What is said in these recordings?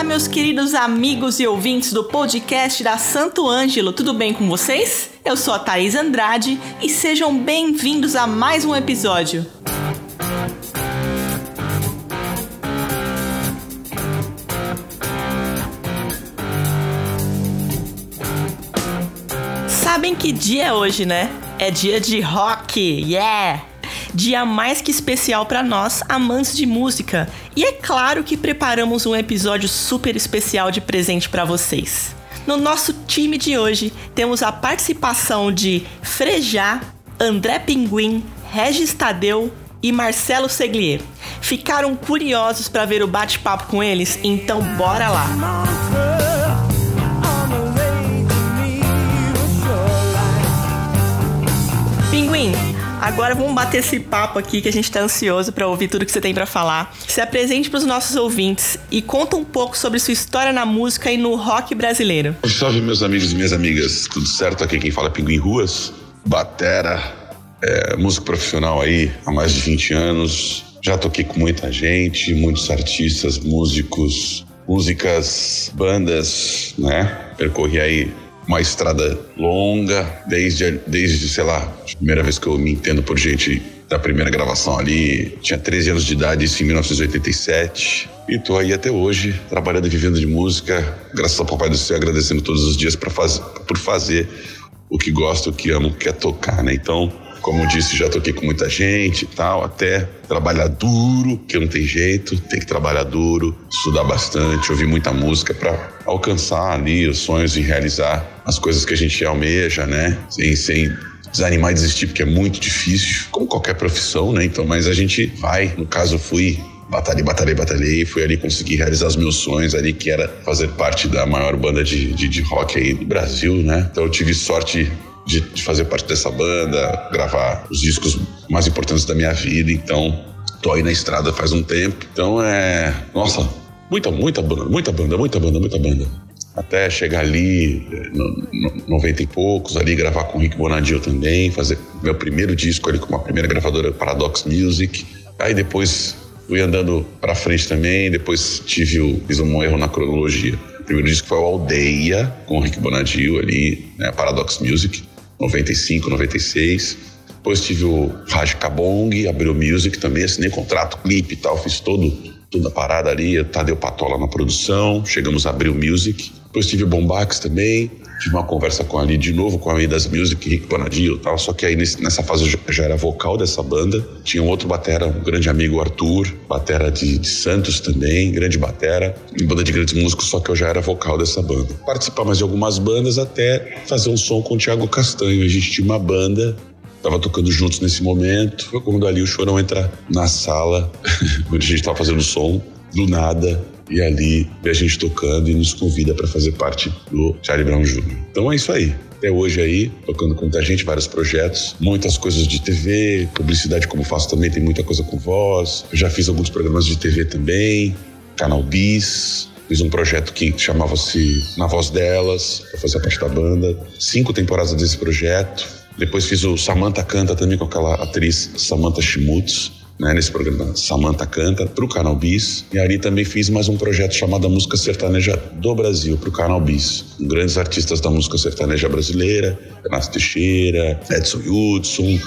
Olá, meus queridos amigos e ouvintes do podcast da Santo Ângelo, tudo bem com vocês? Eu sou a Thaís Andrade e sejam bem-vindos a mais um episódio. Sabem que dia é hoje, né? É dia de rock, yeah! Dia mais que especial para nós, amantes de música. E é claro que preparamos um episódio super especial de presente para vocês. No nosso time de hoje, temos a participação de Frejá, André Pinguim, Regis Tadeu e Marcelo Seglier. Ficaram curiosos para ver o bate-papo com eles? Então bora lá! Pinguim, Agora vamos bater esse papo aqui que a gente tá ansioso para ouvir tudo que você tem para falar. Se apresente para os nossos ouvintes e conta um pouco sobre sua história na música e no rock brasileiro. Salve meus amigos e minhas amigas, tudo certo? Aqui quem fala é Pinguim Ruas, batera, é, músico profissional aí há mais de 20 anos. Já toquei com muita gente, muitos artistas, músicos, músicas, bandas, né? Percorri aí uma estrada longa, desde, desde, sei lá, a primeira vez que eu me entendo por gente da primeira gravação ali, tinha 13 anos de idade, isso em 1987. E tô aí até hoje, trabalhando e vivendo de música, graças ao Papai do Céu, agradecendo todos os dias faz, por fazer o que gosto, o que amo, que é tocar, né? Então, como eu disse, já toquei com muita gente e tal, até trabalhar duro, que não tem jeito, tem que trabalhar duro, estudar bastante, ouvir muita música para alcançar ali os sonhos e realizar as coisas que a gente almeja, né? Sem, sem desanimar e desistir, porque é muito difícil, como qualquer profissão, né? Então, mas a gente vai, no caso, fui batalhei, batalhei, batalhei, fui ali conseguir realizar os meus sonhos ali, que era fazer parte da maior banda de, de, de rock aí do Brasil, né? Então eu tive sorte de, de fazer parte dessa banda, gravar os discos mais importantes da minha vida. Então, tô aí na estrada faz um tempo. Então é. Nossa, muita, muita banda, muita banda, muita banda, muita banda. Até chegar ali, no, no, 90 e poucos, ali gravar com o Rick Bonadio também, fazer meu primeiro disco ali com uma primeira gravadora Paradox Music. Aí depois fui andando para frente também, depois tive o, fiz um erro na cronologia. O primeiro disco foi o Aldeia, com o Rick Bonadio ali, né, Paradox Music. 95, 96. Depois tive o Raj Kabong, abriu Music também, assinei contrato, clipe e tal, fiz todo, toda parada ali, Tadeu Patola na produção, chegamos a abrir o Music. Depois tive Bombax também, tive uma conversa com ali de novo com a das Music, Rick Bonadio e tal, só que aí nessa fase eu já era vocal dessa banda. Tinha um outro batera, um grande amigo Arthur, batera de, de Santos também, grande batera, em banda de grandes músicos, só que eu já era vocal dessa banda. Participar mais de algumas bandas até fazer um som com o Thiago Castanho. A gente tinha uma banda Tava tocando juntos nesse momento. Foi quando ali o Chorão entra na sala, onde a gente tava fazendo som, do nada, e ali vê a gente tocando e nos convida para fazer parte do Charlie Brown Jr. Então é isso aí. Até hoje aí, tocando com muita gente, vários projetos, muitas coisas de TV, publicidade como faço também, tem muita coisa com voz. Eu já fiz alguns programas de TV também, Canal Bis, Fiz um projeto que chamava-se Na Voz Delas, para fazer parte da banda. Cinco temporadas desse projeto. Depois fiz o Samantha Canta também com aquela atriz Samantha Schmutz né, nesse programa Samantha Canta, para o Canal Bis. E ali também fiz mais um projeto chamado Música Sertaneja do Brasil, para o Canal Bis. Com grandes artistas da música sertaneja brasileira, Renato Teixeira, Edson Hudson,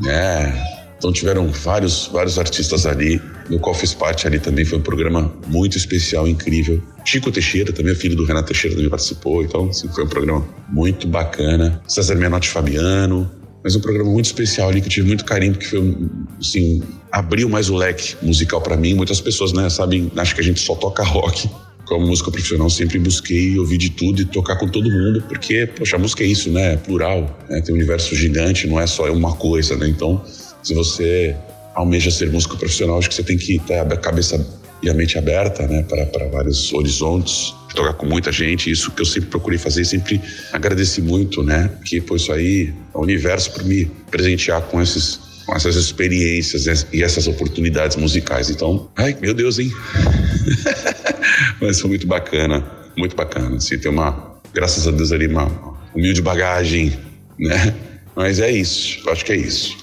né? Então tiveram vários, vários artistas ali, no qual fiz parte ali também. Foi um programa muito especial, incrível. Chico Teixeira, também filho do Renato Teixeira, também participou. Então, assim, foi um programa muito bacana. César Menotti Fabiano, mas um programa muito especial ali que eu tive muito carinho, porque foi, assim, abriu mais o leque musical para mim. Muitas pessoas, né, sabem, acham que a gente só toca rock. Como música profissional, sempre busquei ouvir de tudo e tocar com todo mundo, porque, poxa, a música é isso, né? É plural, né? tem um universo gigante, não é só uma coisa, né? Então, se você almeja ser músico profissional, acho que você tem que ter a cabeça e a mente aberta, né, para vários horizontes, tocar com muita gente. Isso que eu sempre procurei fazer, sempre agradeci muito, né, que foi isso aí, o universo para me presentear com esses com essas experiências e essas oportunidades musicais. Então, ai, meu Deus, hein? Mas foi muito bacana, muito bacana. Assim, tem uma, graças a Deus ali, uma humilde bagagem, né? Mas é isso, acho que é isso.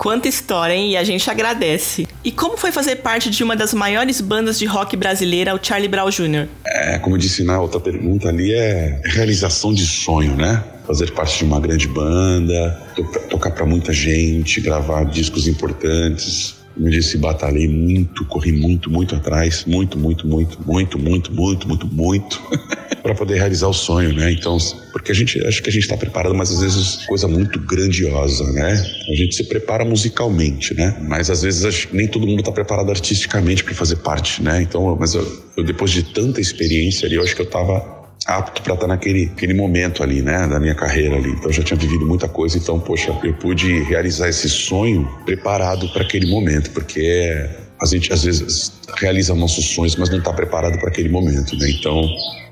Quanta história, hein? E a gente agradece. E como foi fazer parte de uma das maiores bandas de rock brasileira, o Charlie Brown Jr.? É, como eu disse na outra pergunta ali, é realização de sonho, né? Fazer parte de uma grande banda, tocar para muita gente, gravar discos importantes, como disse, batalhei muito, corri muito, muito atrás, muito, muito, muito, muito, muito, muito, muito, muito, para poder realizar o sonho, né? Então, porque a gente acho que a gente está preparado, mas às vezes coisa muito grandiosa, né? A gente se prepara musicalmente, né? Mas às vezes nem todo mundo está preparado artisticamente para fazer parte, né? Então, mas eu, eu, depois de tanta experiência ali, eu acho que eu estava apto para estar naquele aquele momento ali, né, da minha carreira ali. Então eu já tinha vivido muita coisa, então poxa, eu pude realizar esse sonho preparado para aquele momento, porque a gente às vezes realiza nossos sonhos, mas não está preparado para aquele momento, né? Então,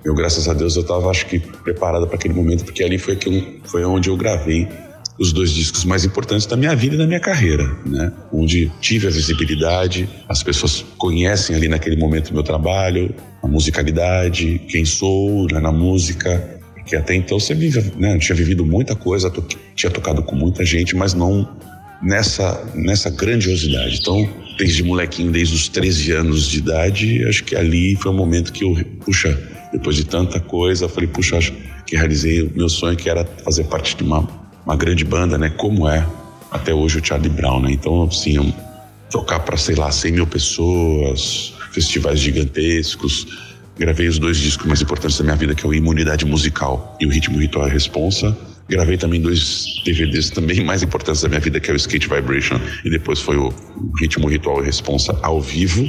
eu graças a Deus eu estava acho que preparado para aquele momento, porque ali foi que foi onde eu gravei os dois discos mais importantes da minha vida e da minha carreira, né? Onde tive a visibilidade, as pessoas conhecem ali naquele momento o meu trabalho, a musicalidade, quem sou né, na música, porque até então você vive, né? Eu tinha vivido muita coisa, to tinha tocado com muita gente, mas não nessa nessa grandiosidade. Então, desde molequinho, desde os 13 anos de idade, acho que ali foi o momento que eu, puxa, depois de tanta coisa, falei, puxa, acho que realizei o meu sonho que era fazer parte de uma uma grande banda, né? Como é até hoje o Charlie Brown, né? Então, assim, tocar para, sei lá, 100 mil pessoas, festivais gigantescos. Gravei os dois discos mais importantes da minha vida, que é o Imunidade Musical e o Ritmo Ritual e Responsa. Gravei também dois DVDs também mais importantes da minha vida, que é o Skate Vibration e depois foi o Ritmo Ritual e Responsa ao vivo.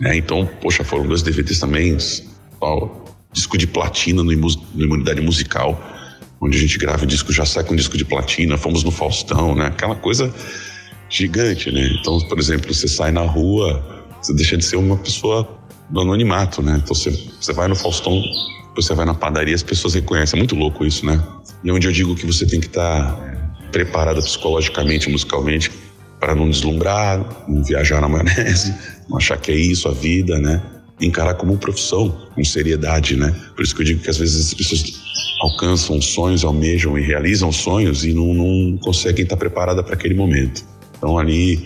Né? Então, poxa, foram dois DVDs também, ó, disco de platina no Imunidade Musical onde a gente grava disco, já sai com disco de platina, fomos no Faustão, né? Aquela coisa gigante, né? Então, por exemplo, você sai na rua, você deixa de ser uma pessoa do anonimato, né? Então você, você vai no Faustão, você vai na padaria, as pessoas reconhecem. É muito louco isso, né? E é onde eu digo que você tem que estar tá preparada psicologicamente, musicalmente, para não deslumbrar, não viajar na maionese, não achar que é isso a vida, né? Encarar como profissão, com seriedade, né? Por isso que eu digo que às vezes as pessoas alcançam sonhos, almejam e realizam sonhos e não, não conseguem estar preparada para aquele momento. Então ali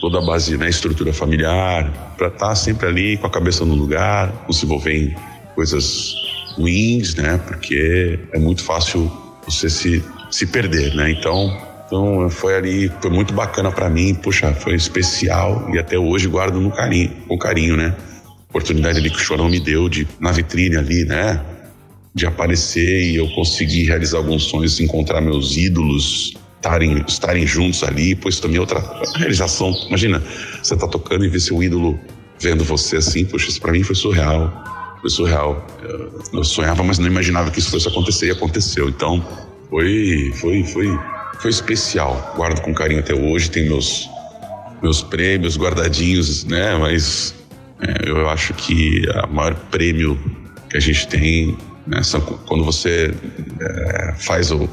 toda a base, né, estrutura familiar, para estar sempre ali com a cabeça no lugar, não se envolver em coisas ruins, né? Porque é muito fácil você se, se perder, né? Então, então foi ali, foi muito bacana para mim, puxa, foi especial e até hoje guardo no carinho, com carinho, né? Oportunidade ali que o Chorão me deu de na vitrine ali, né? de aparecer e eu conseguir realizar alguns sonhos, encontrar meus ídolos, estarem, estarem juntos ali, pois também é outra realização. Imagina, você tá tocando e ver seu ídolo vendo você assim, poxa, isso pra mim foi surreal. Foi surreal. Eu sonhava, mas não imaginava que isso fosse acontecer e aconteceu. Então, foi, foi, foi, foi especial. Guardo com carinho até hoje, tem meus, meus prêmios guardadinhos, né? Mas é, eu acho que a maior prêmio que a gente tem né? Quando você é, faz o,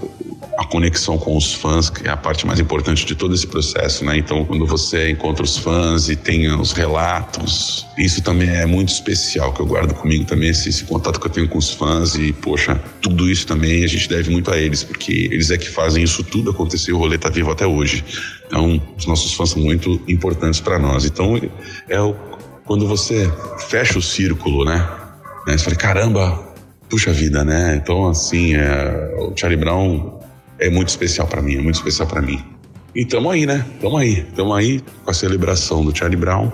a conexão com os fãs, que é a parte mais importante de todo esse processo, né? Então, quando você encontra os fãs e tem os relatos, isso também é muito especial, que eu guardo comigo também, esse, esse, contato que eu tenho com os fãs e, poxa, tudo isso também a gente deve muito a eles, porque eles é que fazem isso tudo acontecer o rolê tá vivo até hoje. Então, os nossos fãs são muito importantes para nós. Então, é o, quando você fecha o círculo, né? né? Você fala, caramba, puxa vida, né? Então, assim, é, o Charlie Brown é muito especial para mim, é muito especial para mim. E tamo aí, né? Tamo aí, tamo aí com a celebração do Charlie Brown,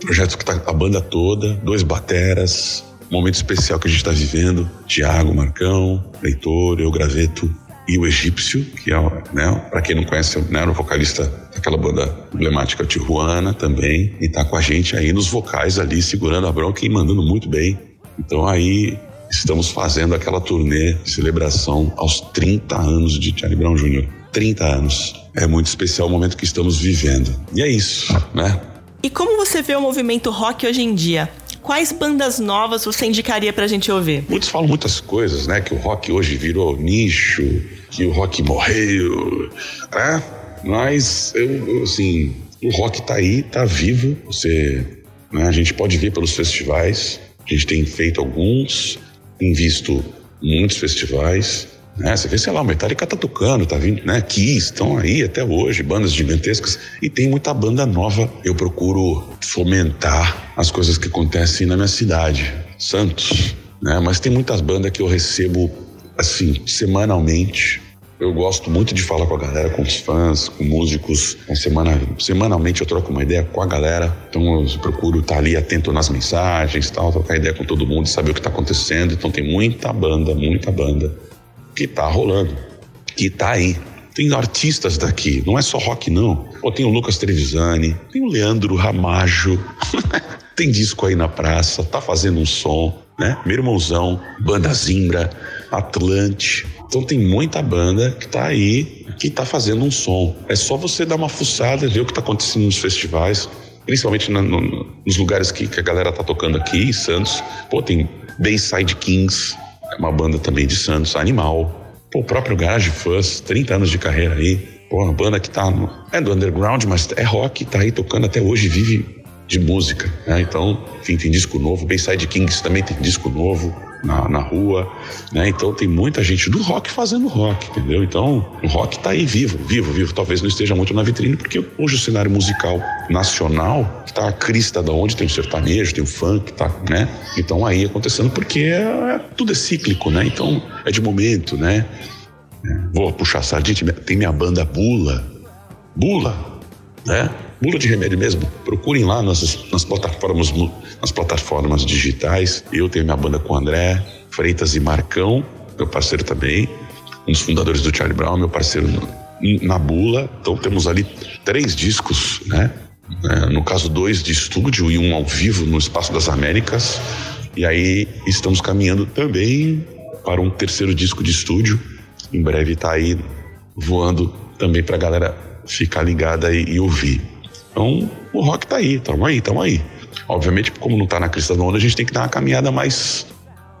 projeto que tá a banda toda, dois bateras, momento especial que a gente tá vivendo, Tiago, Marcão, Leitor, eu, Graveto e o Egípcio, que é, né, para quem não conhece, né, o vocalista daquela banda emblemática Tijuana também, e tá com a gente aí nos vocais ali, segurando a bronca e mandando muito bem. Então aí estamos fazendo aquela turnê de celebração aos 30 anos de Charlie Brown Jr. 30 anos. É muito especial o momento que estamos vivendo. E é isso, né? E como você vê o movimento rock hoje em dia? Quais bandas novas você indicaria pra gente ouvir? Muitos falam muitas coisas, né? Que o rock hoje virou nicho, que o rock morreu, né? Mas eu, assim, o rock tá aí, tá vivo. Você, né? A gente pode ver pelos festivais. A gente tem feito alguns, tem visto muitos festivais, Né? Você vê, sei lá, o Metallica tá tocando, tá vindo, né? Kiss estão aí até hoje, bandas gigantescas. E tem muita banda nova. Eu procuro fomentar as coisas que acontecem na minha cidade, Santos, né? Mas tem muitas bandas que eu recebo, assim, semanalmente eu gosto muito de falar com a galera, com os fãs, com músicos. Semana, semanalmente eu troco uma ideia com a galera. Então eu procuro estar ali atento nas mensagens, tal, trocar ideia com todo mundo, saber o que está acontecendo. Então tem muita banda, muita banda que tá rolando, que tá aí. Tem artistas daqui, não é só rock não. Pô, tem o Lucas Trevisani, tem o Leandro Ramajo, tem disco aí na praça, tá fazendo um som, né? Meu irmãozão, Banda Zimbra, Atlante, então tem muita banda que tá aí, que tá fazendo um som. É só você dar uma fuçada, ver o que tá acontecendo nos festivais, principalmente na, no, nos lugares que, que, a galera tá tocando aqui, Santos. Pô, tem Bayside Kings, uma banda também de Santos, Animal. Pô, o próprio Garage Fuzz, 30 anos de carreira aí. Pô, uma banda que tá no, é do underground, mas é rock, tá aí tocando até hoje, vive de música. Né? Então, enfim, tem disco novo. Bayside Kings também tem disco novo na, na rua, né? Então tem muita gente do rock fazendo rock, entendeu? Então o rock está aí vivo, vivo, vivo. Talvez não esteja muito na vitrine, porque hoje o cenário musical nacional está a crista da onde tem o sertanejo, tem o funk, tá, né? Então aí acontecendo porque é, é, tudo é cíclico, né? Então é de momento, né? É, vou puxar a sardinha, tem minha banda Bula, Bula, né? Bula de remédio mesmo. Procurem lá nas, nas plataformas nas plataformas digitais. Eu tenho minha banda com o André Freitas e Marcão, meu parceiro também, um dos fundadores do Charlie Brown, meu parceiro na Bula. Então temos ali três discos, né? É, no caso, dois de estúdio e um ao vivo no Espaço das Américas. E aí estamos caminhando também para um terceiro disco de estúdio. Em breve está aí voando também para a galera ficar ligada e, e, ouvir. Então, o rock tá aí, tamo aí, tamo aí. Obviamente, como não está na crista da onda, a gente tem que dar uma caminhada mais,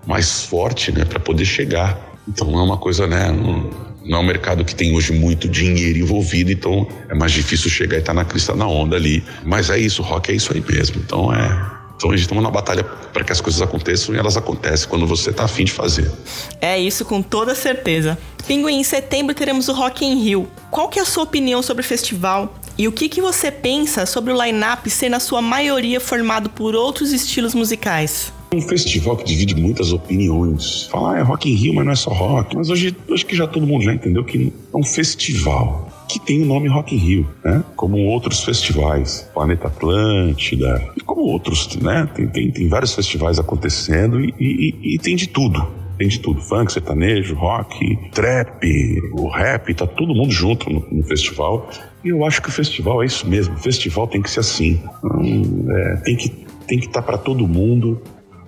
mais forte, né, para poder chegar. Então é uma coisa, né, não, não, é um mercado que tem hoje muito dinheiro envolvido, então é mais difícil chegar e estar tá na crista da onda ali. Mas é isso, o rock é isso aí mesmo. Então é então a gente estamos na batalha para que as coisas aconteçam e elas acontecem quando você está afim de fazer. É isso, com toda certeza. Pinguim, em setembro teremos o Rock in Rio. Qual que é a sua opinião sobre o festival? E o que, que você pensa sobre o line-up ser na sua maioria formado por outros estilos musicais? Um festival que divide muitas opiniões. Falar ah, é Rock in Rio, mas não é só rock. Mas hoje acho que já todo mundo já entendeu que é um festival que tem o nome Rock in Rio, né? Como outros festivais, Planeta Atlântida, e como outros, né? Tem, tem, tem vários festivais acontecendo e, e, e tem de tudo tem de tudo: funk, sertanejo, rock, trap, o rap, tá todo mundo junto no, no, festival. E eu acho que o festival é isso mesmo: o festival tem que ser assim. Hum, é, tem que tem que estar tá para todo mundo,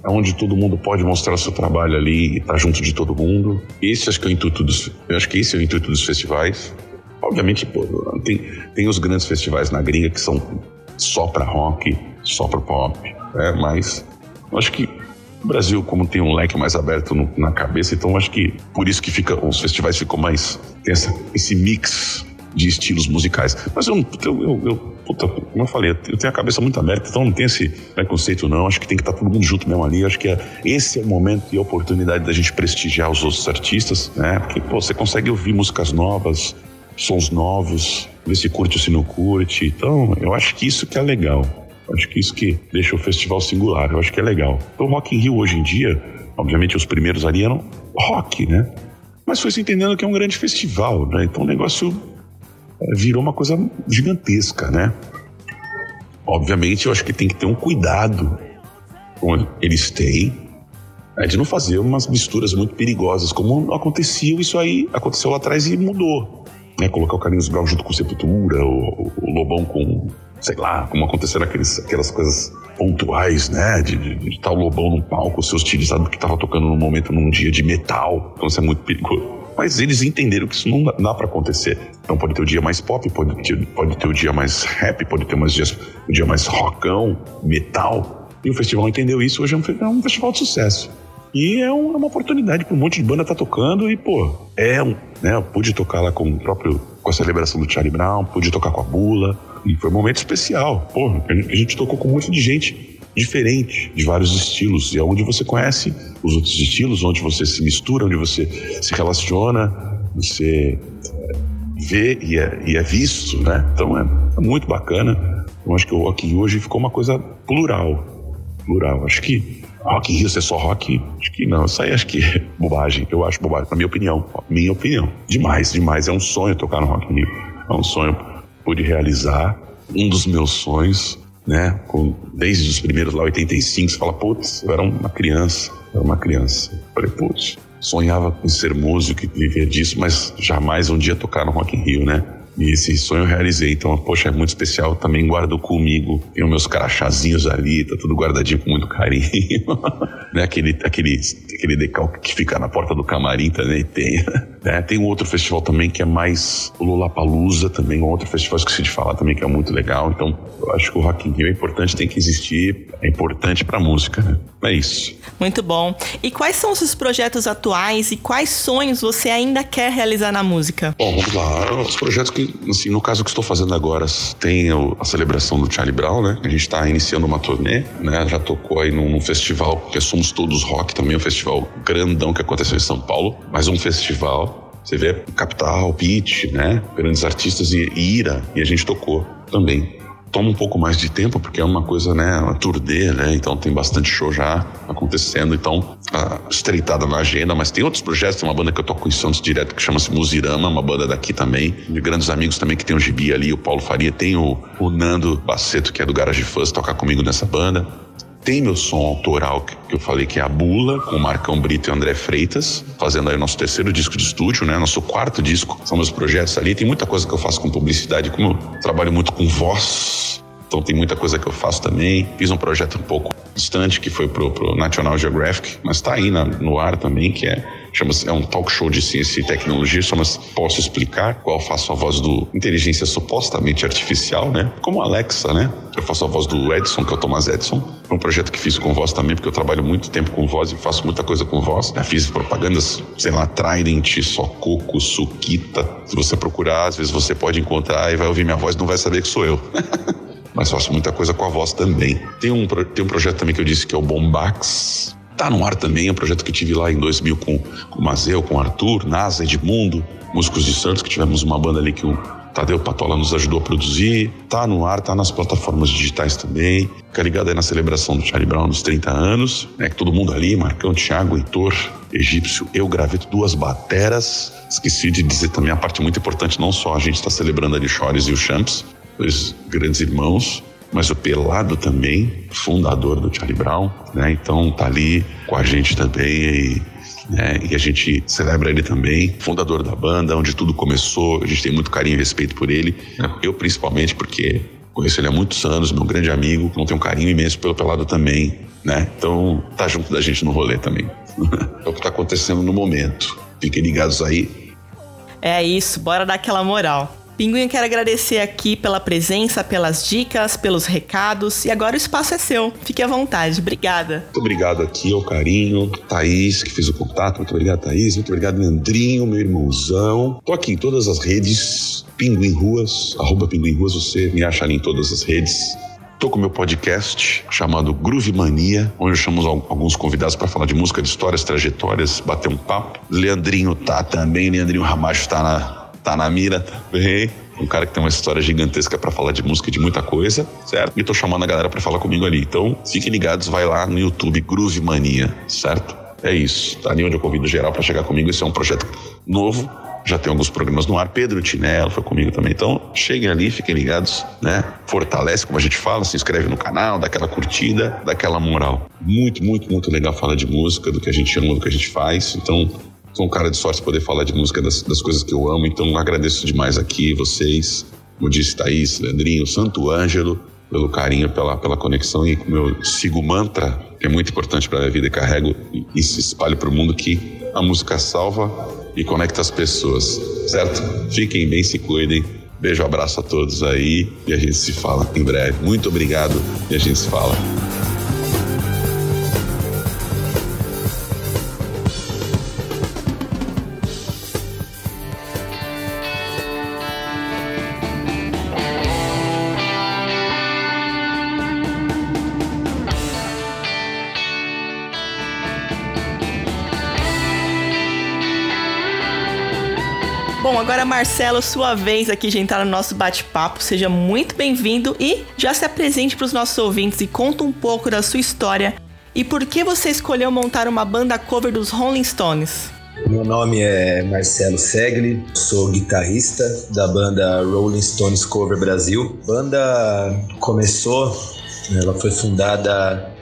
onde todo mundo pode mostrar o seu trabalho ali e estar tá junto de todo mundo. Esse acho que é o intuito dos, eu acho que esse é o intuito dos festivais. Obviamente, pô, tem, tem os grandes festivais na gringa que são só para rock, só para pop, né? mas acho que o Brasil, como tem um leque mais aberto no, na cabeça, então acho que por isso que fica, os festivais ficam mais. tem essa, esse mix de estilos musicais. Mas eu, eu, eu, eu puta, como eu falei, eu tenho a cabeça muito aberta, então não tem esse preconceito, não. Acho que tem que estar todo mundo junto mesmo ali. Acho que é, esse é o momento e a oportunidade da gente prestigiar os outros artistas, né? Porque pô, você consegue ouvir músicas novas, sons novos, ver se curte ou se não curte. Então, eu acho que isso que é legal. Acho que isso que deixa o festival singular. Eu acho que é legal. Então, Rock in Rio hoje em dia, obviamente os primeiros ali eram rock, né? Mas foi se entendendo que é um grande festival, né? Então o negócio é, virou uma coisa gigantesca, né? Obviamente, eu acho que tem que ter um cuidado como eles têm é, de não fazer umas misturas muito perigosas, como aconteceu isso aí, aconteceu lá atrás e mudou. Né? Colocar o Carlinhos Brown junto com Sepultura, o, o Lobão com sei lá, como aconteceram aqueles, aquelas coisas pontuais, né? De, de, de tal lobão no palco, ser hostilizado porque tava tocando num momento, num dia de metal. Então isso é muito perigoso. Mas eles entenderam que isso não dá, dá para acontecer. Então pode ter o dia mais pop, pode ter, pode ter o dia mais rap, pode ter mais dias, o dia mais rockão, metal. E o festival entendeu isso, hoje é um, é um festival de sucesso. E é, um, é uma oportunidade para um monte de banda tá tocando e, pô, é um, né? Eu pude tocar lá com o próprio, com a celebração do Charlie Brown, pude tocar com a Bula, e foi um momento especial. Porra, a gente tocou com um monte de gente diferente de vários estilos e é onde você conhece os outros estilos, onde você se mistura, onde você se relaciona, você eh, vê e é, e é visto, né? Então é, é, muito bacana. Eu acho que o Rock hoje ficou uma coisa plural, plural. Acho que Rock in Rio ser só rock, acho que não. Isso aí acho que é bobagem. Eu acho bobagem, na minha opinião. Minha opinião. Demais, demais. É um sonho tocar no Rock in Rio. É um sonho pude realizar. Um dos meus sonhos né? Com, desde os primeiros lá, 85, você fala, putz, eu era uma criança, eu era uma criança. Eu falei, putz, sonhava em ser músico e viver disso, mas jamais um dia tocar no Rock in Rio, né? E esse sonho eu realizei. Então, poxa, é muito especial. Também guardo comigo. Tenho meus crachazinhos ali, tá tudo guardadinho com muito carinho. né? aquele, aquele, aquele decalque que fica na porta do camarim também tem. É, tem um outro festival também que é mais o Lollapalooza também, um outro festival que esqueci de falar também que é muito legal. Então, eu acho que o Rock in Rio é importante, tem que existir, é importante para música, né? É isso. Muito bom. E quais são os seus projetos atuais e quais sonhos você ainda quer realizar na música? Bom, vamos lá. Os projetos que, assim, no caso que estou fazendo agora, tem a celebração do Charlie Brown, né? A gente está iniciando uma turnê, né? Já tocou aí num, num festival que é Somos Todos Rock também, um festival grandão que aconteceu em São Paulo, mas um festival você vê Capital, Pitch, né? Grandes artistas e, Ira, e a gente tocou também. Toma um pouco mais de tempo, porque é uma coisa, né? Uma turnê, né? Então tem bastante show já acontecendo. Então, estreitada na agenda, mas tem outros projetos. Tem uma banda que eu toco em Santos direto que chama-se Musirama, uma banda daqui também, de grandes amigos também que tem o Gibi ali, o Paulo Faria, tem o, o Nando Baceto, que é do Garage Fuzz, toca comigo nessa banda. Tem meu som autoral, que eu falei que é a Bula, com o Marcão Brito e André Freitas, fazendo aí nosso terceiro disco de estúdio, né? Nosso quarto disco. São meus projetos ali. Tem muita coisa que eu faço com publicidade, como eu trabalho muito com voz, então tem muita coisa que eu faço também. Fiz um projeto um pouco distante que foi pro, pro National Geographic, mas está aí na, no ar também, que é chama-se é um talk show de ciência e tecnologia, chama-se Posso Explicar, qual faço a voz do inteligência supostamente artificial, né? Como Alexa, né? Eu faço a voz do Edson, que é o Thomas Edison. É um projeto que fiz com voz também, porque eu trabalho muito tempo com voz e faço muita coisa com voz. Já fiz propagandas, sei lá, Trident, Sococo, Suquita. Se você procurar, às vezes você pode encontrar e vai ouvir minha voz não vai saber que sou eu. mas faço muita coisa com a voz também. Tem um, tem um projeto também que eu disse que é o Bombax. Tá no ar também, é um projeto que tive lá em 2000 com, com o Mazeu, com o Arthur, Nasa, Edmundo, Músicos de Santos, que tivemos uma banda ali que o Tadeu Patola nos ajudou a produzir. Tá no ar, tá nas plataformas digitais também. Fica ligado aí na celebração do Charlie Brown nos 30 anos, né? Que todo mundo ali, Marcão, Thiago, Heitor, Egípcio, eu gravei duas bateras. Esqueci de dizer também a parte muito importante, não só a gente está celebrando ali Chores e o Champs, dois grandes irmãos, mas o Pelado também, fundador do Charlie Brown, né? Então tá ali com a gente também e, né? e a gente celebra ele também, fundador da banda, onde tudo começou. A gente tem muito carinho e respeito por ele, né? eu principalmente porque conheço ele há muitos anos, meu grande amigo, não tenho um carinho imenso pelo Pelado também, né? Então tá junto da gente no rolê também. é o que tá acontecendo no momento. Fiquem ligados aí. É isso, bora dar aquela moral. Pinguim, quero agradecer aqui pela presença, pelas dicas, pelos recados. E agora o espaço é seu. Fique à vontade. Obrigada. Muito obrigado aqui ao carinho. Thaís, que fez o contato. Muito obrigado, Thaís. Muito obrigado, Leandrinho, meu irmãozão. Tô aqui em todas as redes. Pinguim Ruas, arroba Pinguim Ruas. Você me acha ali em todas as redes. Tô com meu podcast chamado Groove Mania, onde eu chamo alguns convidados para falar de música, de histórias, trajetórias, bater um papo. Leandrinho tá também, Leandrinho Ramacho tá na tá na mira também. Um cara que tem uma história gigantesca para falar de música de muita coisa, certo? E tô chamando a galera para falar comigo ali. Então, fiquem ligados, vai lá no YouTube Groove Mania, certo? É isso. Tá ali onde eu convido geral para chegar comigo. Esse é um projeto novo. Já tem alguns programas no ar. Pedro Tinello foi comigo também. Então, cheguem ali, fiquem ligados, né? Fortalece, como a gente fala, se inscreve no canal, dá aquela curtida, dá aquela moral. Muito, muito, muito legal falar de música, do que a gente ama, do que a gente faz. Então, Sou um cara de sorte poder falar de música das, das coisas que eu amo, então agradeço demais aqui vocês, como disse Thaís, Leandrinho, Santo Ângelo, pelo carinho, pela, pela conexão e como eu sigo o mantra, que é muito importante para a minha vida e carrego e, e se espalho para o mundo que a música salva e conecta as pessoas, certo? Fiquem bem, se cuidem. Beijo, abraço a todos aí e a gente se fala em breve. Muito obrigado e a gente se fala. Marcelo, sua vez aqui de entrar no nosso bate-papo. Seja muito bem-vindo e já se apresente para os nossos ouvintes e conta um pouco da sua história e por que você escolheu montar uma banda cover dos Rolling Stones. Meu nome é Marcelo Segli, sou guitarrista da banda Rolling Stones Cover Brasil. A banda começou, ela foi fundada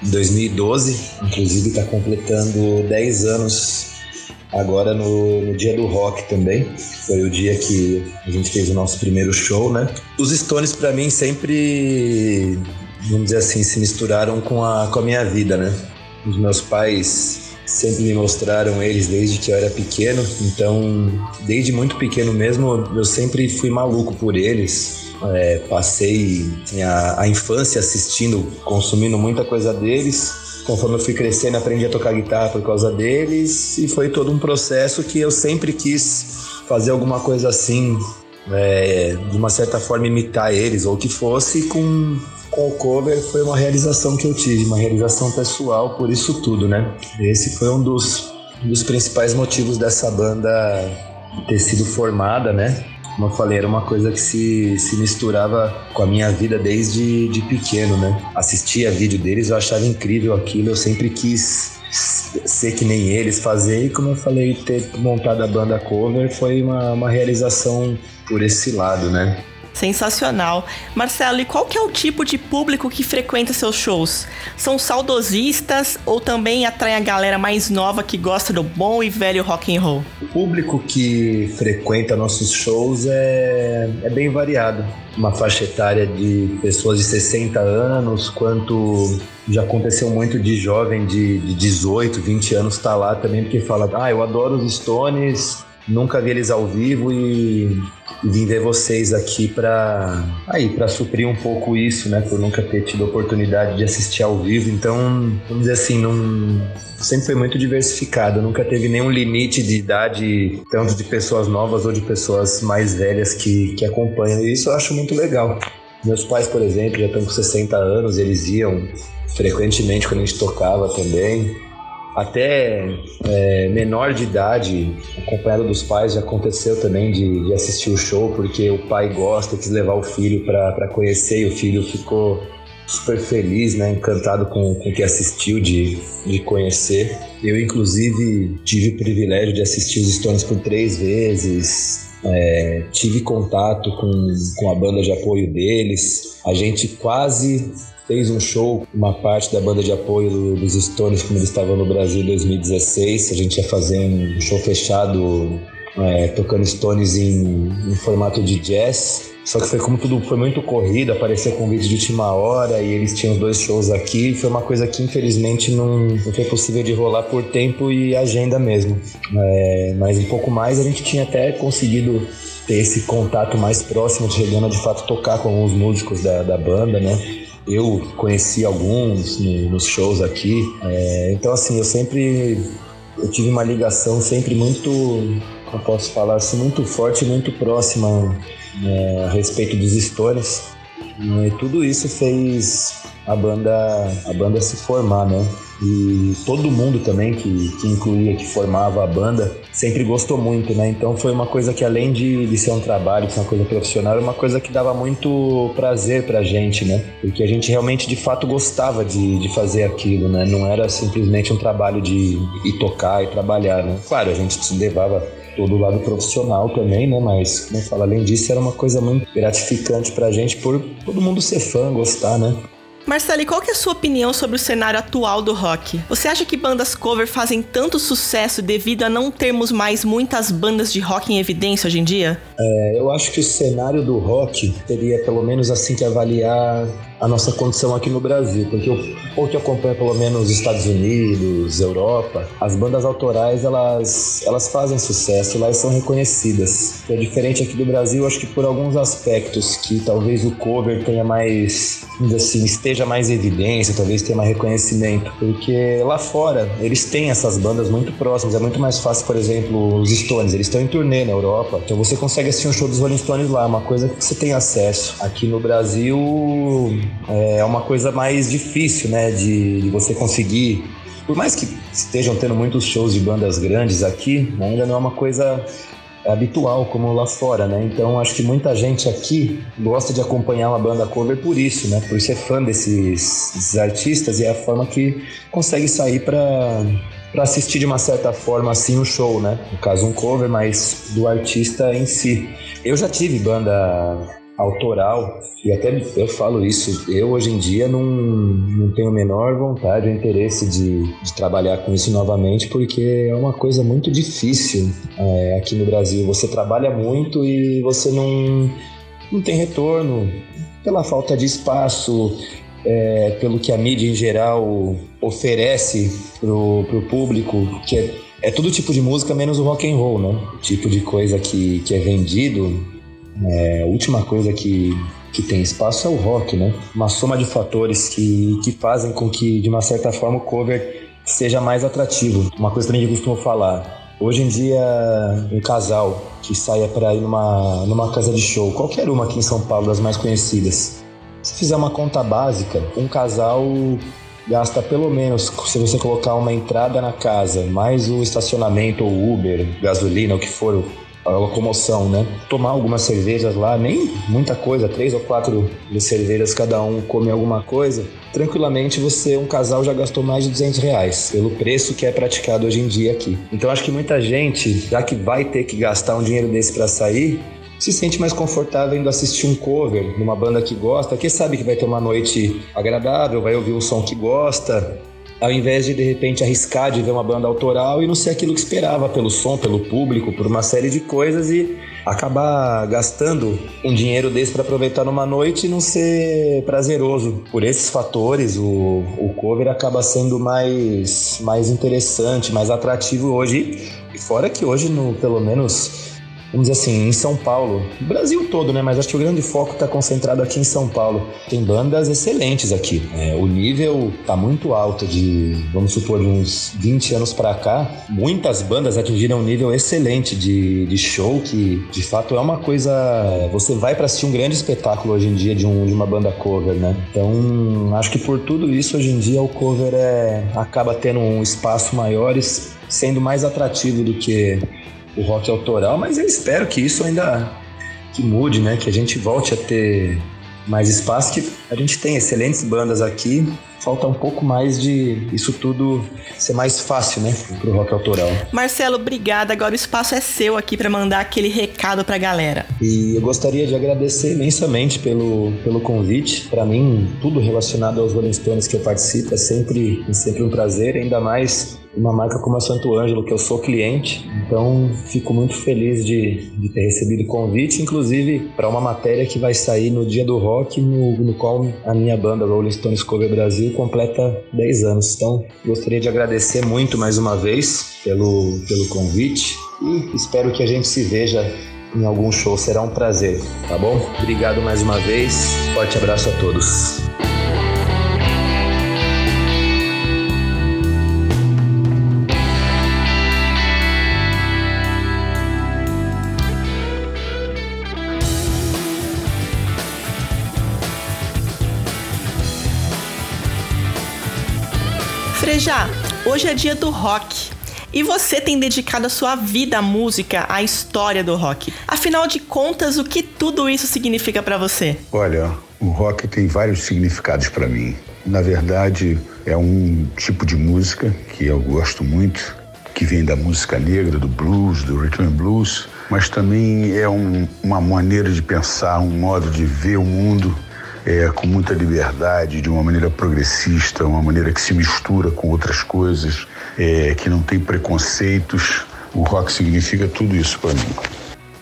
em 2012, inclusive está completando 10 anos agora no, no, dia do rock também. Foi o dia que a gente fez o nosso primeiro show, né? Os Stones para mim sempre, vamos dizer assim, se misturaram com a, com a minha vida, né? Os meus pais sempre me mostraram eles desde que eu era pequeno, então desde muito pequeno mesmo eu sempre fui maluco por eles. É, passei a, a infância assistindo, consumindo muita coisa deles Conforme eu fui crescendo, aprendi a tocar guitarra por causa deles e foi todo um processo que eu sempre quis fazer alguma coisa assim, é, de uma certa forma imitar eles ou que fosse com com o cover foi uma realização que eu tive, uma realização pessoal por isso tudo, né? Esse foi um dos, um dos principais motivos dessa banda ter sido formada, né? Como eu falei, era uma coisa que se, se misturava com a minha vida desde de pequeno, né? Assistia vídeo deles, eu achava incrível aquilo, eu sempre quis ser que nem eles, fazer, e como eu falei, ter montado a banda cover foi uma, uma realização por esse lado, né? Sensacional. Marcelo, e qual que é o tipo de público que frequenta seus shows? São saudosistas ou também atrai a galera mais nova que gosta do bom e velho rock and roll? O público que frequenta nossos shows é, é bem variado. Uma faixa etária de pessoas de 60 anos, quanto já aconteceu muito de jovem de, de 18, 20 anos estar tá lá também, porque fala, ah, eu adoro os Stones, nunca vi eles ao vivo e vim ver vocês aqui para aí para suprir um pouco isso, né? Por nunca ter tido oportunidade de assistir ao vivo. Então, vamos dizer assim, não sempre foi muito diversificado, nunca teve nenhum limite de idade, tanto de pessoas novas ou de pessoas mais velhas que, que acompanham. E isso eu acho muito legal. Meus pais, por exemplo, já estão com 60 anos, eles iam frequentemente quando a gente tocava também até é, menor de idade, acompanhado dos pais, já aconteceu também de, de, assistir o show, porque o pai gosta, quis levar o filho para conhecer e o filho ficou super feliz, né, encantado com, com o que assistiu, de, de conhecer. Eu, inclusive, tive o privilégio de assistir os Stones por três vezes, é, tive contato com, com a banda de apoio deles. A gente quase fez um show, uma parte da banda de apoio dos Stones, como eles estavam no Brasil em 2016. A gente ia fazer um show fechado, é, tocando Stones em, em formato de jazz. Só que foi como tudo foi muito corrido, apareceu convite de última hora e eles tinham dois shows aqui. Foi uma coisa que infelizmente não, não foi possível de rolar por tempo e agenda mesmo. É, mas um pouco mais a gente tinha até conseguido ter esse contato mais próximo, chegando a de fato tocar com alguns músicos da, da banda, né? Eu conheci alguns no, nos shows aqui, é, então assim, eu sempre eu tive uma ligação sempre muito, como posso falar assim, muito forte, muito próxima é, a respeito dos Stones. E tudo isso fez a banda, a banda se formar, né? E todo mundo também que, que incluía, que formava a banda, sempre gostou muito, né? Então foi uma coisa que além de, de ser um trabalho, de ser uma coisa profissional, era uma coisa que dava muito prazer pra gente, né? Porque a gente realmente de fato gostava de, de fazer aquilo, né? Não era simplesmente um trabalho de ir tocar e trabalhar, né? Claro, a gente levava todo o lado profissional também, né? Mas, como eu falo, além disso, era uma coisa muito gratificante pra gente por todo mundo ser fã, gostar, né? Marcelo, qual que é a sua opinião sobre o cenário atual do rock? Você acha que bandas cover fazem tanto sucesso devido a não termos mais muitas bandas de rock em evidência hoje em dia? É, eu acho que o cenário do rock teria pelo menos assim que avaliar a nossa condição aqui no Brasil, porque eu, ou que acompanho pelo menos Estados Unidos, Europa, as bandas autorais elas, elas fazem sucesso lá e são reconhecidas. É diferente aqui do Brasil, acho que por alguns aspectos que talvez o cover tenha mais, assim, esteja mais evidência, talvez tenha mais reconhecimento, porque lá fora eles têm essas bandas muito próximas, é muito mais fácil, por exemplo, os Stones, eles estão em turnê na Europa, então você consegue assistir um show dos Rolling Stones lá, uma coisa que você tem acesso. Aqui no Brasil é uma coisa mais difícil, né? De, de você conseguir. Por mais que estejam tendo muitos shows de bandas grandes aqui, ainda não é uma coisa habitual como lá fora, né? Então acho que muita gente aqui gosta de acompanhar uma banda cover por isso, né? Por ser fã desses, desses artistas e é a forma que consegue sair para para assistir de uma certa forma assim o um show, né? No caso um cover, mas do artista em si. Eu já tive banda autoral e até eu falo isso eu hoje em dia não, não tenho a menor vontade ou interesse de, de trabalhar com isso novamente porque é uma coisa muito difícil é, aqui no Brasil. Você trabalha muito e você não não tem retorno pela falta de espaço é, pelo que a mídia em geral oferece pro, pro público que é, é todo tipo de música menos o rock and roll né? O tipo de coisa que, que é vendido é, a última coisa que, que tem espaço é o rock, né? Uma soma de fatores que, que fazem com que, de uma certa forma, o cover seja mais atrativo. Uma coisa também que eu costumo falar. Hoje em dia, um casal que saia para ir numa, numa casa de show, qualquer uma aqui em São Paulo, das mais conhecidas, se fizer uma conta básica, um casal gasta pelo menos, se você colocar uma entrada na casa, mais o estacionamento ou Uber, gasolina, o que for, a locomoção, né? Tomar algumas cervejas lá, nem muita coisa, três ou quatro cervejas cada um come alguma coisa. Tranquilamente você, um casal, já gastou mais de 200 reais pelo preço que é praticado hoje em dia aqui. Então acho que muita gente, já que vai ter que gastar um dinheiro desse para sair, se sente mais confortável indo assistir um cover numa banda que gosta, que sabe que vai ter uma noite agradável, vai ouvir o som que gosta, ao invés de de repente arriscar de ver uma banda autoral e não ser aquilo que esperava pelo som, pelo público, por uma série de coisas e acabar gastando um dinheiro desse para aproveitar numa noite e não ser prazeroso. Por esses fatores, o, o cover acaba sendo mais, mais interessante, mais atrativo hoje. E fora que hoje, no, pelo menos vamos dizer assim, em São Paulo, Brasil todo, né? Mas acho que o grande foco está concentrado aqui em São Paulo. Tem bandas excelentes aqui. É, o nível tá muito alto de, vamos supor, uns 20 anos para cá. Muitas bandas atingiram um nível excelente de, de show, que de fato é uma coisa. Você vai para assistir um grande espetáculo hoje em dia de, um, de uma banda cover, né? Então, acho que por tudo isso, hoje em dia, o cover é, acaba tendo um espaço maior e sendo mais atrativo do que o rock autoral, mas eu espero que isso ainda que mude, né? Que a gente volte a ter mais espaço, que a gente tem excelentes bandas aqui, falta um pouco mais de isso tudo ser mais fácil, né, pro rock autoral. Marcelo, obrigada. Agora o espaço é seu aqui para mandar aquele recado pra galera. E eu gostaria de agradecer imensamente pelo, pelo convite. Para mim, tudo relacionado aos Rolling Stones que eu participo é sempre, é sempre um prazer, ainda mais uma marca como a Santo Ângelo, que eu sou cliente. Então, fico muito feliz de, de ter recebido o convite, inclusive para uma matéria que vai sair no dia do rock, no, no qual a minha banda Rolling Stones Cover Brasil completa 10 anos. Então, gostaria de agradecer muito mais uma vez pelo, pelo convite e espero que a gente se veja em algum show. Será um prazer, tá bom? Obrigado mais uma vez. Forte abraço a todos. Frejá, hoje é dia do rock. E você tem dedicado a sua vida à música, à história do rock. Afinal de contas, o que tudo isso significa para você? Olha, o rock tem vários significados para mim. Na verdade, é um tipo de música que eu gosto muito, que vem da música negra, do blues, do rhythm and blues, mas também é um, uma maneira de pensar, um modo de ver o mundo é, com muita liberdade, de uma maneira progressista, uma maneira que se mistura com outras coisas, é, que não tem preconceitos. O rock significa tudo isso para mim.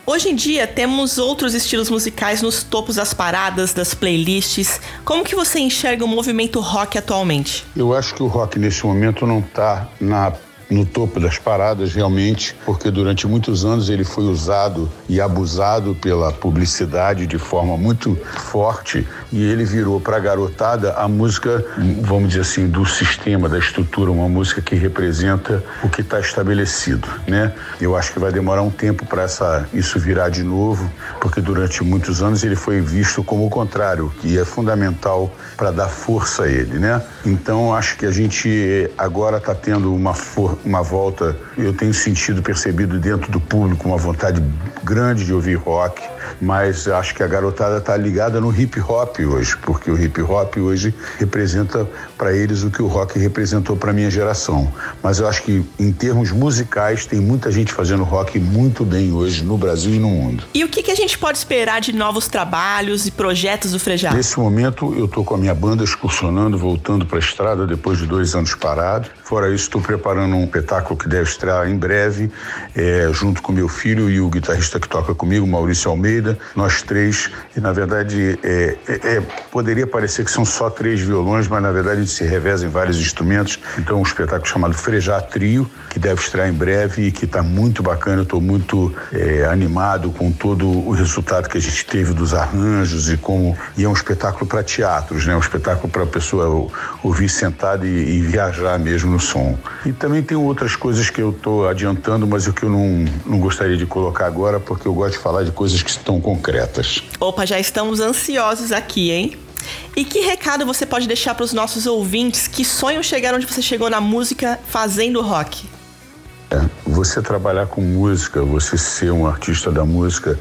Hoje em dia temos outros estilos musicais nos topos das paradas, das playlists. Como que você enxerga o movimento rock atualmente? Eu acho que o rock nesse momento não está na no topo das paradas realmente, porque durante muitos anos ele foi usado e abusado pela publicidade de forma muito forte e ele virou para a garotada a música, vamos dizer assim, do sistema, da estrutura, uma música que representa o que está estabelecido, né? Eu acho que vai demorar um tempo para isso virar de novo, porque durante muitos anos ele foi visto como o contrário, que é fundamental para dar força a ele, né? Então acho que a gente agora está tendo uma força uma volta, eu tenho sentido, percebido dentro do público uma vontade grande de ouvir rock, mas acho que a garotada está ligada no hip hop hoje, porque o hip hop hoje representa para eles o que o rock representou para minha geração. Mas eu acho que em termos musicais tem muita gente fazendo rock muito bem hoje no Brasil e no mundo. E o que, que a gente pode esperar de novos trabalhos e projetos do Frejá? Nesse momento eu estou com a minha banda excursionando, voltando para a estrada depois de dois anos parado. Fora isso, estou preparando um espetáculo que deve estrear em breve, é, junto com meu filho e o guitarrista que toca comigo, Maurício Almeida. Nós três, e na verdade é, é, é poderia parecer que são só três violões, mas na verdade se reveza em vários instrumentos. Então, um espetáculo chamado Frejá Trio, que deve estrear em breve e que está muito bacana. Estou muito é, animado com todo o resultado que a gente teve dos arranjos e como. E é um espetáculo para teatros, né? Um espetáculo para a pessoa ouvir sentada e, e viajar mesmo no som. E também tem outras coisas que eu estou adiantando, mas o que eu não, não gostaria de colocar agora, porque eu gosto de falar de coisas que estão concretas. Opa, já estamos ansiosos aqui, hein? E que recado você pode deixar para os nossos ouvintes que sonham chegar onde você chegou na música fazendo rock? É, você trabalhar com música, você ser um artista da música,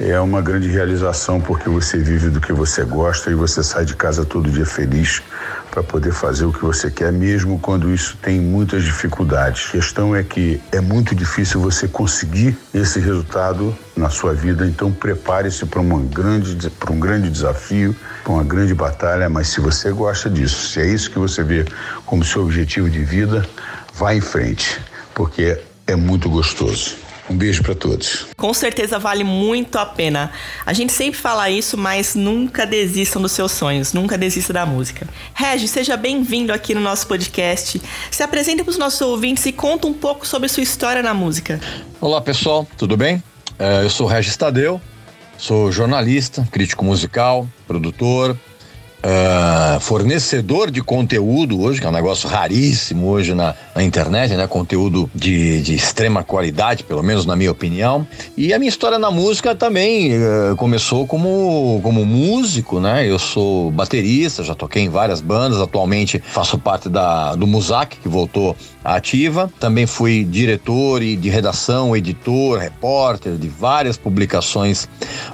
é uma grande realização porque você vive do que você gosta e você sai de casa todo dia feliz para poder fazer o que você quer, mesmo quando isso tem muitas dificuldades. A questão é que é muito difícil você conseguir esse resultado na sua vida, então prepare-se para uma grande para um grande desafio, para uma grande batalha, mas se você gosta disso, se é isso que você vê como seu objetivo de vida, vá em frente, porque é muito gostoso. Um beijo para todos. Com certeza vale muito a pena. A gente sempre fala isso, mas nunca desistam dos seus sonhos, nunca desista da música. Regis, seja bem-vindo aqui no nosso podcast. Se apresente para os nossos ouvintes e conta um pouco sobre sua história na música. Olá, pessoal, tudo bem? É, eu sou Regis Tadeu, sou jornalista, crítico musical, produtor, uh, fornecedor de conteúdo hoje, que é um negócio raríssimo hoje na, na internet, né? Conteúdo de, de, extrema qualidade, pelo menos na minha opinião. E a minha história na música também uh, começou como, como músico, né? Eu sou baterista, já toquei em várias bandas, atualmente faço parte da, do Musac, que voltou ativa. Também fui diretor e de redação, editor, repórter de várias publicações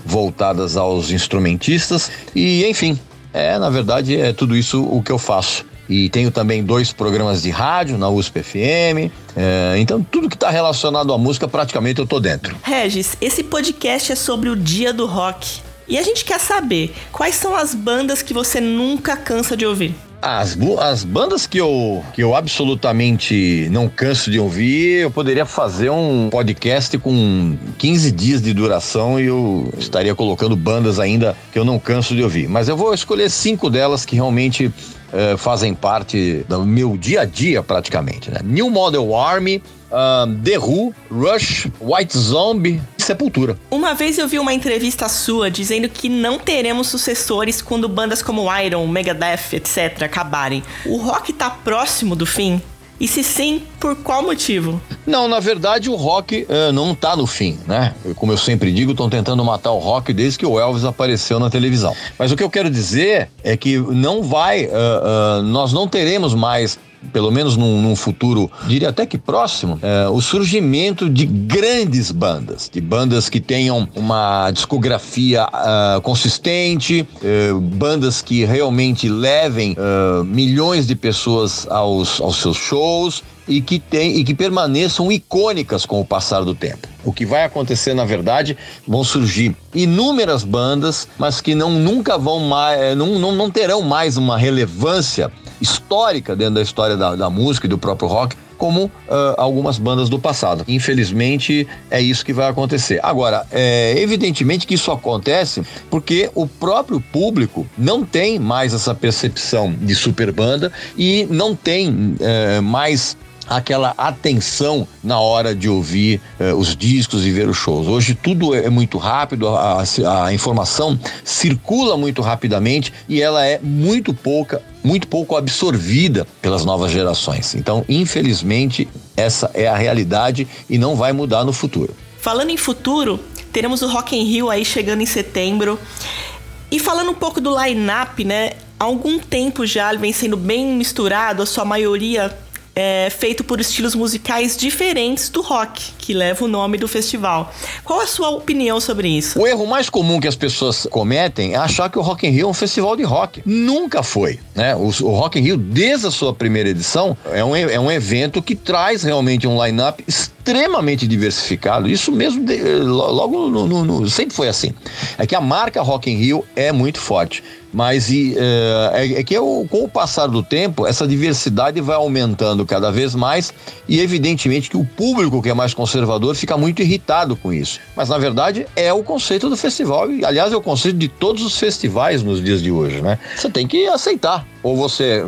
voltadas aos instrumentistas e, enfim, é, na verdade, é tudo isso o que eu faço. E tenho também dois programas de rádio na USP FM. É, então, tudo que está relacionado à música, praticamente eu tô dentro. Regis, esse podcast é sobre o dia do rock. E a gente quer saber quais são as bandas que você nunca cansa de ouvir. As, as bandas que eu, que eu absolutamente não canso de ouvir, eu poderia fazer um podcast com 15 dias de duração e eu estaria colocando bandas ainda que eu não canso de ouvir. Mas eu vou escolher cinco delas que realmente eh, fazem parte do meu dia a dia praticamente. Né? New Model Army, um, The Who, Rush, White Zombie e Sepultura. Uma vez eu vi uma entrevista sua dizendo que não teremos sucessores quando bandas como Iron, Megadeth, etc. acabarem. O rock tá próximo do fim? E se sim, por qual motivo? Não, na verdade o rock uh, não tá no fim, né? Como eu sempre digo, estão tentando matar o rock desde que o Elvis apareceu na televisão. Mas o que eu quero dizer é que não vai, uh, uh, nós não teremos mais pelo menos num, num, futuro, diria até que próximo, é, o surgimento de grandes bandas, de bandas que tenham uma discografia uh, consistente, uh, bandas que realmente levem uh, milhões de pessoas aos, aos seus shows e que, tem, e que permaneçam icônicas com o passar do tempo. O que vai acontecer, na verdade, vão surgir inúmeras bandas, mas que não nunca vão mais, eh, não, não, não terão mais uma relevância histórica dentro da história da, da música e do próprio rock, como uh, algumas bandas do passado. Infelizmente, é isso que vai acontecer. Agora, é evidentemente que isso acontece porque o próprio público não tem mais essa percepção de super banda e não tem é, mais aquela atenção na hora de ouvir eh, os discos e ver os shows. Hoje tudo é muito rápido, a, a, informação circula muito rapidamente e ela é muito pouca, muito pouco absorvida pelas novas gerações. Então, infelizmente, essa é a realidade e não vai mudar no futuro. Falando em futuro, teremos o Rock in Rio aí chegando em setembro. E falando um pouco do line-up, né? Há algum tempo já ele vem sendo bem misturado, a sua maioria é, feito por estilos musicais diferentes do rock, que leva o nome do festival. Qual a sua opinião sobre isso? O erro mais comum que as pessoas cometem é achar que o Rock in Rio é um festival de rock. Nunca foi, né? O, o Rock in Rio, desde a sua primeira edição, é um, é um evento que traz realmente um line-up extremamente diversificado. Isso mesmo, de, logo no, no, no, sempre foi assim. É que a marca Rock in Rio é muito forte. Mas e, uh, é, é, que eu, com o passar do tempo, essa diversidade vai aumentando cada vez mais e evidentemente que o público que é mais conservador fica muito irritado com isso. Mas na verdade é o conceito do festival e aliás é o conceito de todos os festivais nos dias de hoje, né? Você tem que aceitar. Ou você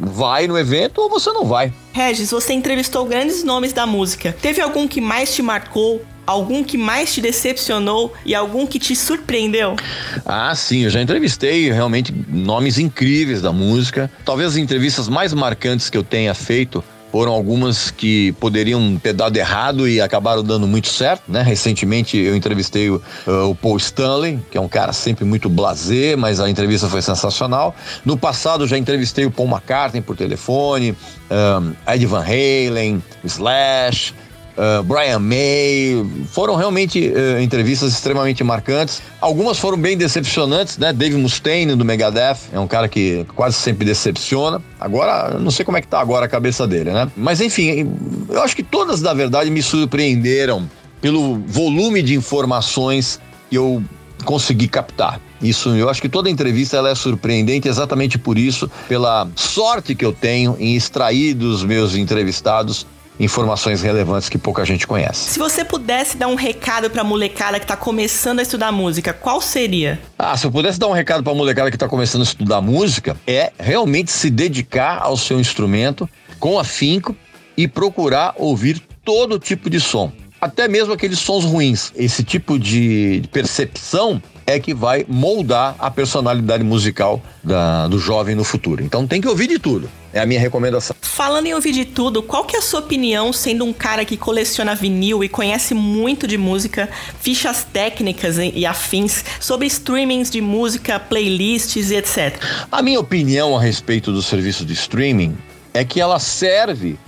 vai no evento ou você não vai. Regis, você entrevistou grandes nomes da música. Teve algum que mais te marcou algum que mais te decepcionou e algum que te surpreendeu? Ah, sim, eu já entrevistei realmente nomes incríveis da música. Talvez as entrevistas mais marcantes que eu tenha feito foram algumas que poderiam ter dado errado e acabaram dando muito certo, né? Recentemente eu entrevistei o, uh, o Paul Stanley, que é um cara sempre muito blasé, mas a entrevista foi sensacional. No passado já entrevistei o Paul McCartney por telefone, um, Ed Van Halen, Slash, uh, Brian May, foram realmente uh, entrevistas extremamente marcantes. Algumas foram bem decepcionantes, né? Dave Mustaine do Megadeth é um cara que quase sempre decepciona. Agora, não sei como é que tá agora a cabeça dele, né? Mas enfim, eu acho que todas, na verdade, me surpreenderam pelo volume de informações que eu consegui captar. Isso, eu acho que toda entrevista ela é surpreendente exatamente por isso, pela sorte que eu tenho em extrair dos meus entrevistados informações relevantes que pouca gente conhece. Se você pudesse dar um recado pra molecada que tá começando a estudar música, qual seria? Ah, se eu pudesse dar um recado pra molecada que tá começando a estudar música, é realmente se dedicar ao seu instrumento com afinco e procurar ouvir todo tipo de som. Até mesmo aqueles sons ruins. Esse tipo de percepção é que vai moldar a personalidade musical da, do jovem no futuro. Então tem que ouvir de tudo. É a minha recomendação. Falando em ouvir de tudo, qual que é a sua opinião, sendo um cara que coleciona vinil e conhece muito de música, fichas técnicas e afins, sobre streamings de música, playlists e etc? A minha opinião a respeito do serviço de streaming é que ela serve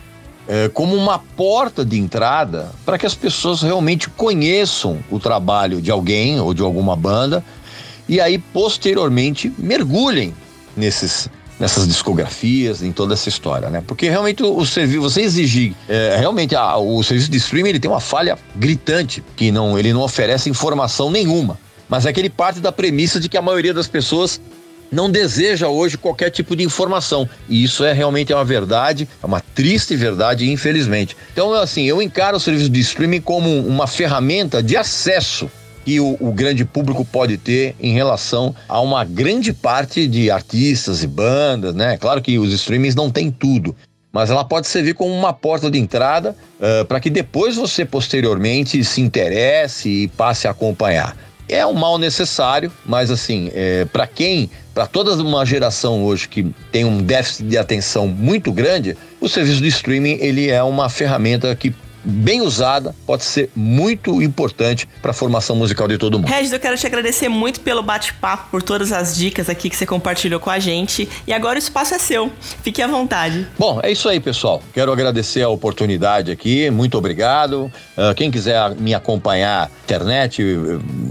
é, como uma porta de entrada para que as pessoas realmente conheçam o trabalho de alguém ou de alguma banda e aí posteriormente mergulhem nesses nessas discografias, em toda essa história, né? Porque realmente o, o serviço, você exigir, é, realmente a, o serviço de streaming ele tem uma falha gritante, que não, ele não oferece informação nenhuma. Mas é que ele parte da premissa de que a maioria das pessoas não deseja hoje qualquer tipo de informação. E isso é realmente uma verdade, é uma triste verdade, infelizmente. Então, assim, eu encaro o serviço de streaming como uma ferramenta de acesso que o, o, grande público pode ter em relação a uma grande parte de artistas e bandas, né? Claro que os streamings não têm tudo, mas ela pode servir como uma porta de entrada uh, para que depois você posteriormente se interesse e passe a acompanhar. É um mal necessário, mas assim, é, para quem, para toda uma geração hoje que tem um déficit de atenção muito grande, o serviço de streaming ele é uma ferramenta que bem usada, pode ser muito importante para a formação musical de todo mundo. Regis, eu quero te agradecer muito pelo bate-papo, por todas as dicas aqui que você compartilhou com a gente. E agora o espaço é seu. Fique à vontade. Bom, é isso aí, pessoal. Quero agradecer a oportunidade aqui. Muito obrigado. Uh, quem quiser me acompanhar na internet,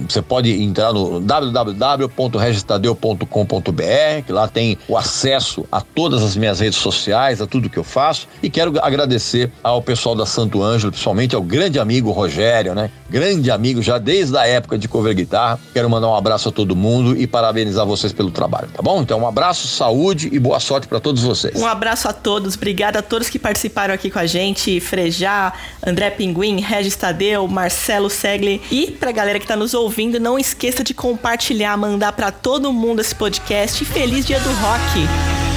você pode entrar no www.registadeu.com.br, que lá tem o acesso a todas as minhas redes sociais, a tudo que eu faço. E quero agradecer ao pessoal da Santo Anjo Ângelo, principalmente ao grande amigo Rogério, né? Grande amigo já desde a época de cover guitarra. Quero mandar um abraço a todo mundo e parabenizar vocês pelo trabalho, tá bom? Então um abraço, saúde e boa sorte para todos vocês. Um abraço a todos, obrigada a todos que participaram aqui com a gente, Frejá, André Pinguim, Regis Tadeu, Marcelo Segli e pra galera que tá nos ouvindo, não esqueça de compartilhar, mandar para todo mundo esse podcast. Feliz Dia do Rock!